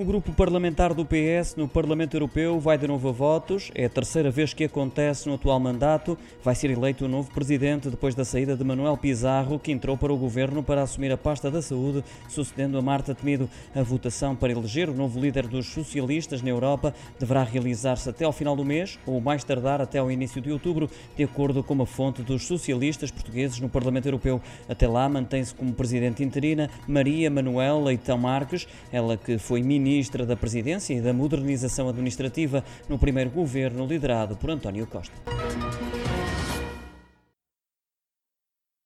O grupo parlamentar do PS no Parlamento Europeu vai de novo a votos. É a terceira vez que acontece no atual mandato. Vai ser eleito o um novo presidente depois da saída de Manuel Pizarro, que entrou para o governo para assumir a pasta da saúde, sucedendo a Marta Temido. A votação para eleger o novo líder dos socialistas na Europa deverá realizar-se até ao final do mês, ou mais tardar até ao início de outubro, de acordo com uma fonte dos socialistas portugueses no Parlamento Europeu. Até lá mantém-se como presidente interina Maria Manuel Leitão Marques, ela que foi ministra Ministra da Presidência e da Modernização Administrativa no primeiro governo liderado por António Costa.